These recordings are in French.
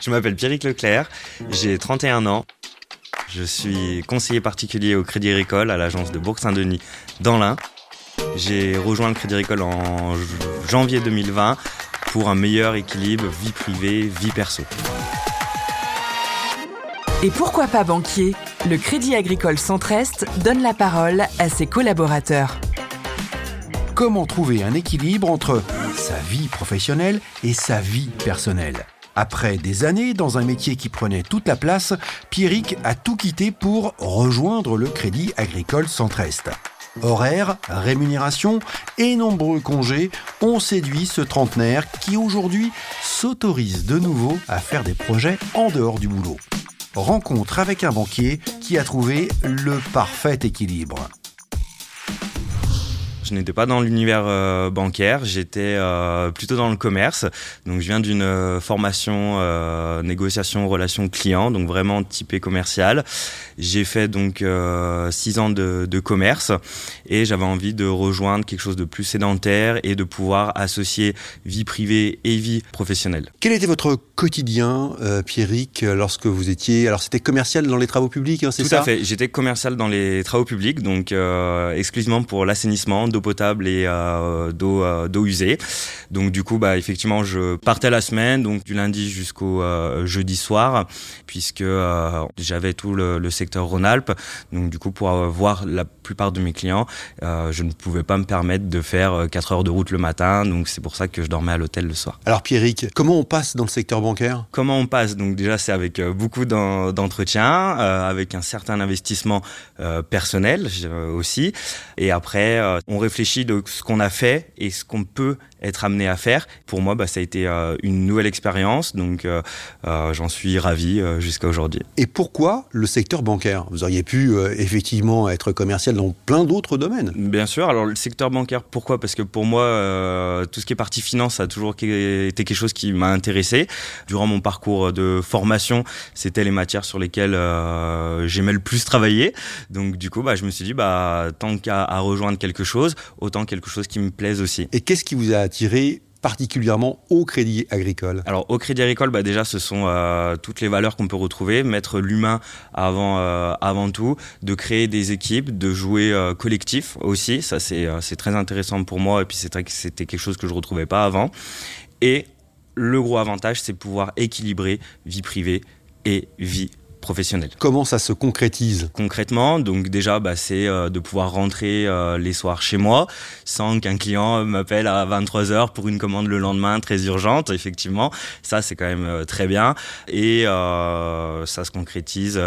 Je m'appelle Pierrick Leclerc, j'ai 31 ans. Je suis conseiller particulier au Crédit Agricole à l'agence de Bourg-Saint-Denis dans l'Ain. J'ai rejoint le Crédit Agricole en janvier 2020 pour un meilleur équilibre vie privée, vie perso. Et pourquoi pas banquier? Le Crédit Agricole Centre-Est donne la parole à ses collaborateurs. Comment trouver un équilibre entre sa vie professionnelle et sa vie personnelle? Après des années dans un métier qui prenait toute la place, Pierrick a tout quitté pour rejoindre le Crédit Agricole Centre-Est. Horaires, rémunération et nombreux congés ont séduit ce trentenaire qui aujourd'hui s'autorise de nouveau à faire des projets en dehors du boulot. Rencontre avec un banquier qui a trouvé le parfait équilibre. Je n'étais pas dans l'univers euh, bancaire, j'étais euh, plutôt dans le commerce. Donc je viens d'une euh, formation négociation relation client, donc vraiment typé commercial. J'ai fait donc six ans de, de, commerce et j'avais envie de rejoindre quelque chose de plus sédentaire et de pouvoir associer vie privée et vie professionnelle. Quel était votre quotidien, Pierrick, lorsque vous étiez alors c'était commercial dans les travaux publics, hein, c'est ça? Tout à fait. J'étais commercial dans les travaux publics, donc exclusivement pour l'assainissement potable et euh, d'eau euh, d'eau usée. Donc du coup, bah effectivement, je partais la semaine, donc du lundi jusqu'au euh, jeudi soir, puisque j'avais tout le, secteur Rhône-Alpes. Donc du coup, pour voir la plupart de mes clients, je ne pouvais pas me permettre de faire 4 heures de route le matin. Donc c'est pour ça que je dormais à l'hôtel le soir. Alors Pierrick, comment on passe dans le secteur bancaire? Comment on passe? Donc déjà, c'est avec beaucoup d'entretien, avec un certain investissement personnel aussi. Et après, on réfléchit de ce qu'on a fait et ce qu'on peut être amené à faire. Pour moi, bah, ça a été euh, une nouvelle expérience, donc euh, euh, j'en suis ravi jusqu'à aujourd'hui. Et pourquoi le secteur bancaire? Vous auriez pu effectivement être commercial dans plein d'autres domaines. Bien sûr. Alors le secteur bancaire, pourquoi? Parce que pour moi, tout ce qui est partie finance a toujours été quelque chose qui m'a intéressé. Durant mon parcours de formation, c'était les matières sur lesquelles j'aimais le plus travailler. Donc du coup, bah, je me suis dit, bah, tant qu'à rejoindre quelque chose, autant quelque chose qui me plaise aussi. Et qu'est-ce qui vous a attiré particulièrement au Crédit Agricole Alors au Crédit Agricole, bah, déjà ce sont euh, toutes les valeurs qu'on peut retrouver, mettre l'humain avant euh, avant tout, de créer des équipes, de jouer euh, collectif aussi, ça c'est très intéressant pour moi et puis c'était quelque chose que je retrouvais pas avant. Et le gros avantage, c'est pouvoir équilibrer vie privée et vie Comment ça se concrétise? Concrètement, donc déjà, bah, c'est euh, de pouvoir rentrer euh, les soirs chez moi sans qu'un client m'appelle à 23 h pour une commande le lendemain très urgente. Effectivement, ça c'est quand même euh, très bien et ça se concrétise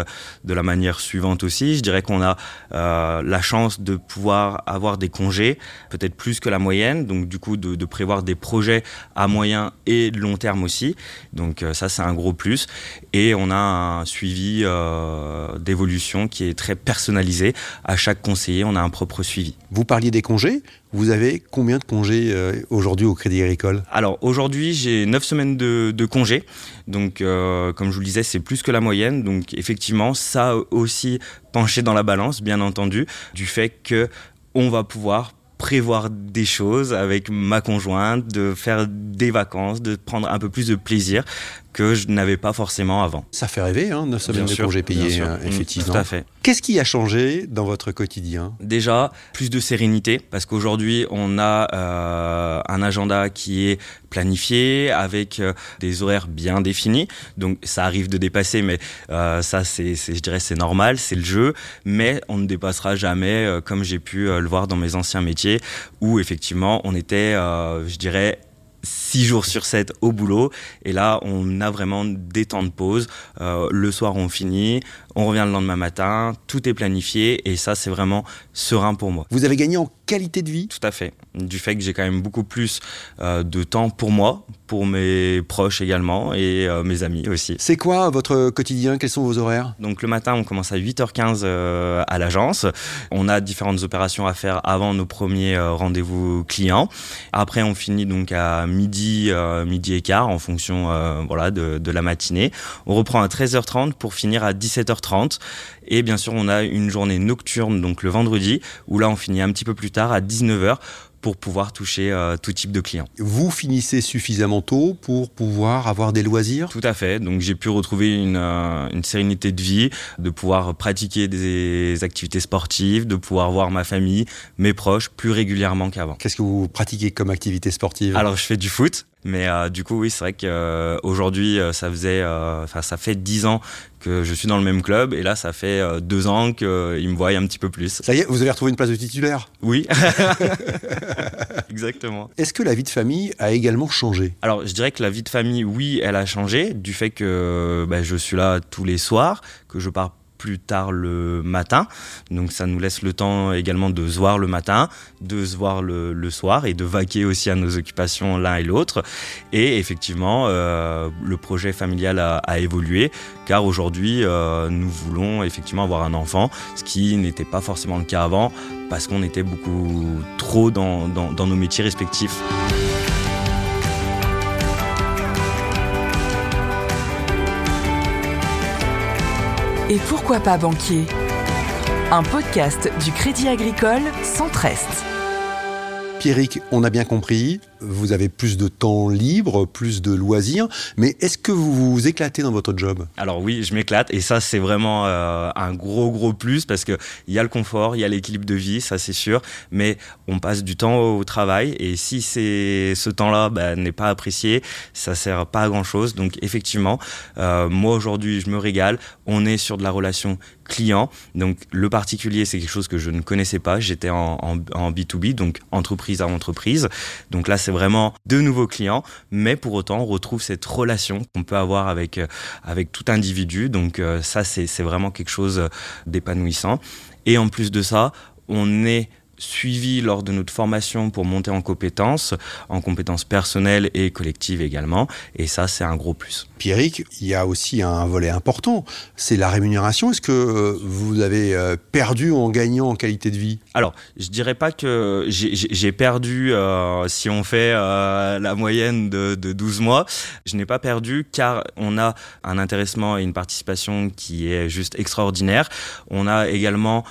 de la manière suivante aussi. Je dirais qu'on a la chance de pouvoir avoir des congés, peut-être plus que la moyenne, donc du coup de, de prévoir des projets à moyen et long terme aussi. Donc ça c'est un gros plus et on a un suivi euh, d'évolution qui est très personnalisé. À chaque conseiller, on a un propre suivi. Vous parliez des congés. Vous avez combien de congés euh, aujourd'hui au Crédit Agricole? Alors aujourd'hui, j'ai 9 semaines de, congés. Donc euh, comme je vous le disais, c'est plus que la moyenne. Donc effectivement, ça aussi penché dans la balance, bien entendu, du fait que on va pouvoir prévoir des choses avec ma conjointe, de faire des vacances, de prendre un peu plus de plaisir que je n'avais pas forcément avant. Ça fait rêver, hein, 9 semaines de congés payés, hein, mm, effectivement. Tout à fait. Qu'est-ce qui a changé dans votre quotidien? Déjà, plus de sérénité, parce qu'aujourd'hui, on a euh, un agenda qui est planifié, avec euh, des horaires bien définis. Donc, ça arrive de dépasser, mais euh, ça, c'est, je dirais, c'est normal, c'est le jeu. Mais on ne dépassera jamais, comme j'ai pu le voir dans mes anciens métiers, où effectivement, on était, je dirais, 6 jours sur 7 au boulot. Et là, on a vraiment des temps de pause. Euh, le soir, on finit, on revient le lendemain matin, tout est planifié et ça, c'est vraiment serein pour moi. Vous avez gagné en qualité de vie Tout à fait. Du fait que j'ai quand même beaucoup plus euh, de temps pour moi, pour mes proches également et euh, mes amis aussi. C'est quoi votre quotidien? Quels sont vos horaires? Donc le matin, on commence à 8h15 euh, à l'agence. On a différentes opérations à faire avant nos premiers rendez-vous clients. Après, on finit donc à midi, midi et quart en fonction voilà, de, de la matinée. On reprend à 13h30 pour finir à 17h30. Et bien sûr, on a une journée nocturne, donc le vendredi, où là, on finit un petit peu plus tard, à 19h, pour pouvoir toucher euh, tout type de clients. Vous finissez suffisamment tôt pour pouvoir avoir des loisirs? Tout à fait. Donc j'ai pu retrouver une, euh, une, sérénité de vie, de pouvoir pratiquer des activités sportives, de pouvoir voir ma famille, mes proches plus régulièrement qu'avant. Qu'est-ce que vous pratiquez comme activité sportive? Alors je fais du foot. Mais euh, du coup, oui, c'est vrai qu'aujourd'hui, euh, ça faisait, enfin, ça fait dix ans que je suis dans le même club, et là, ça fait deux ans qu'ils me voient un petit peu plus. Ça y est, vous avez retrouvé une place de titulaire Oui. Exactement. Est-ce que la vie de famille a également changé? Alors, je dirais que la vie de famille, oui, elle a changé, du fait que bah, je suis là tous les soirs, que je pars plus tard le matin. Donc ça nous laisse le temps également de se voir le matin, de se voir le, soir et de vaquer aussi à nos occupations l'un et l'autre. Et effectivement, euh, le projet familial a, évolué car aujourd'hui, euh, nous voulons effectivement avoir un enfant, ce qui n'était pas forcément le cas avant parce qu'on était beaucoup trop dans, dans nos métiers respectifs. Et pourquoi pas banquier? Un podcast du Crédit Agricole Centre-Est. Pierrick, on a bien compris, vous avez plus de temps libre, plus de loisirs, mais est-ce que vous vous éclatez dans votre job? Alors oui, je m'éclate et ça c'est vraiment euh, un gros gros plus parce que il y a le confort, il y a l'équilibre de vie, ça c'est sûr, mais on passe du temps au travail et si c'est ce temps-là bah, n'est pas apprécié, ça sert pas à grand chose. Donc effectivement, euh, moi aujourd'hui je me régale. On est sur de la relation client, donc le particulier c'est quelque chose que je ne connaissais pas. J'étais en B2B, donc entreprise à entreprise. Donc là c'est vraiment de nouveaux clients, mais pour autant, on retrouve cette relation qu'on peut avoir avec, euh, avec tout individu. Donc euh, ça, c'est vraiment quelque chose d'épanouissant. Et en plus de ça, on est suivi lors de notre formation pour monter en compétences, en compétences personnelles et collectives également. Et ça, c'est un gros plus. Pierrick, il y a aussi un volet important, c'est la rémunération. Est-ce que euh, vous avez euh, perdu en gagnant en qualité de vie? Alors, je dirais pas que j'ai perdu, euh, si on fait la moyenne de, de 12 mois, je n'ai pas perdu car on a un intéressement et une participation qui est juste extraordinaire. On a également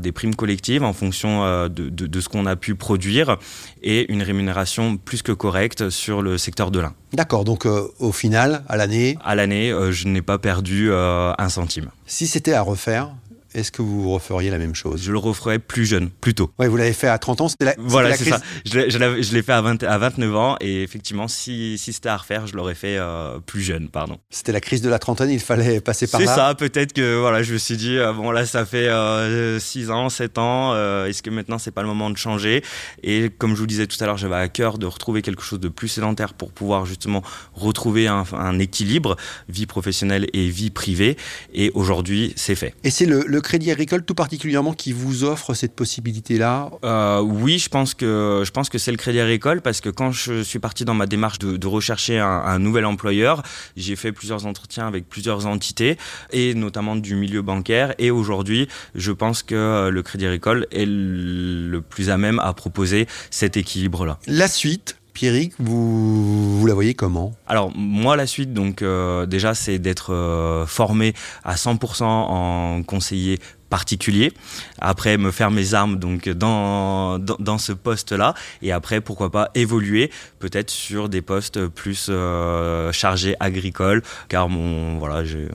des primes collectives en fonction de de, ce qu'on a pu produire et une rémunération plus que correcte sur le secteur de l'un. D'accord, donc euh, au final, à l'année À l'année, euh, je n'ai pas perdu euh, un centime. Si c'était à refaire, est-ce que vous referiez la même chose Je le referais plus jeune, plus tôt. Oui, vous l'avez fait à 30 ans, c'était la, Voilà, c'est ça. Je l'ai fait à, 20, à 29 ans et effectivement, si, si c'était à refaire, je l'aurais fait euh, plus jeune, pardon. C'était la crise de la trentaine, il fallait passer par là C'est ça, peut-être que voilà, je me suis dit, euh, bon là, ça fait 6 euh, ans, 7 ans, est-ce que maintenant, c'est pas le moment de changer? Et comme je vous disais tout à l'heure, j'avais à cœur de retrouver quelque chose de plus sédentaire pour pouvoir justement retrouver un, un équilibre, vie professionnelle et vie privée. Et aujourd'hui, c'est fait. Et c'est le, le Crédit Agricole tout particulièrement qui vous offre cette possibilité-là euh, Oui, je pense que je pense que c'est le Crédit Agricole parce que quand je suis parti dans ma démarche de, rechercher un, nouvel employeur, j'ai fait plusieurs entretiens avec plusieurs entités et notamment du milieu bancaire. Et aujourd'hui, je pense que le Crédit Agricole est le plus à même à proposer cet équilibre-là. La suite, Pierrick, vous, vous la voyez comment? Alors moi la suite donc euh, déjà c'est d'être euh, formé à 100% en conseiller particulier. Après, me faire mes armes donc dans, dans, ce poste-là. Et après, pourquoi pas évoluer peut-être sur des postes plus euh, chargés agricoles, car mon voilà, j'ai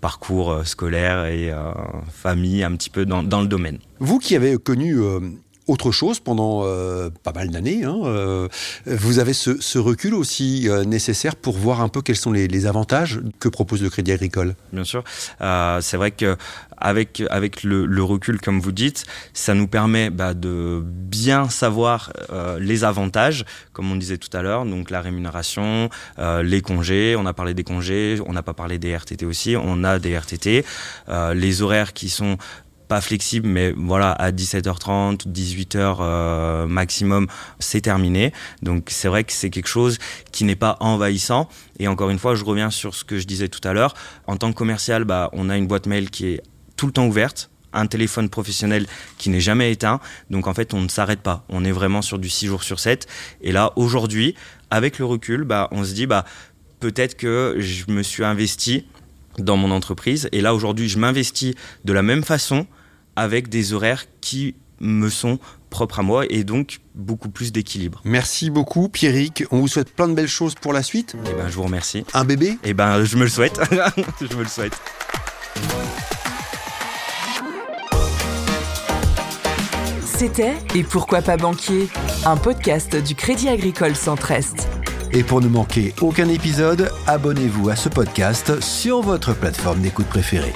parcours scolaire et famille un petit peu dans, dans, le domaine. Vous qui avez connu autre chose pendant euh, pas mal d'années. Hein, euh, vous avez ce, recul aussi euh, nécessaire pour voir un peu quels sont les, avantages que propose le Crédit Agricole? Bien sûr, c'est vrai que avec avec le, recul, comme vous dites, ça nous permet bah, de bien savoir les avantages, comme on disait tout à l'heure, donc la rémunération, les congés. On a parlé des congés, on n'a pas parlé des RTT aussi. On a des RTT, les horaires qui sont flexible, mais voilà, à 17h30, 18h euh, maximum, c'est terminé. Donc c'est vrai que c'est quelque chose qui n'est pas envahissant. Et encore une fois, je reviens sur ce que je disais tout à l'heure. En tant que commercial, bah, on a une boîte mail qui est tout le temps ouverte un téléphone professionnel qui n'est jamais éteint. Donc en fait, on ne s'arrête pas. On est vraiment sur du 6 jours sur 7. Et là, aujourd'hui, avec le recul, bah, on se dit, bah, peut-être que je me suis investi dans mon entreprise. Et là, aujourd'hui, je m'investis de la même façon avec des horaires qui me sont propre à moi et donc beaucoup plus d'équilibre. Merci beaucoup Pierrick, on vous souhaite plein de belles choses pour la suite. Et ben je vous remercie. Un bébé? Et ben je me le souhaite. je me le souhaite. C'était Et pourquoi pas banquier Un podcast du Crédit Agricole Centre-Est. Et pour ne manquer aucun épisode, abonnez-vous à ce podcast sur votre plateforme d'écoute préférée.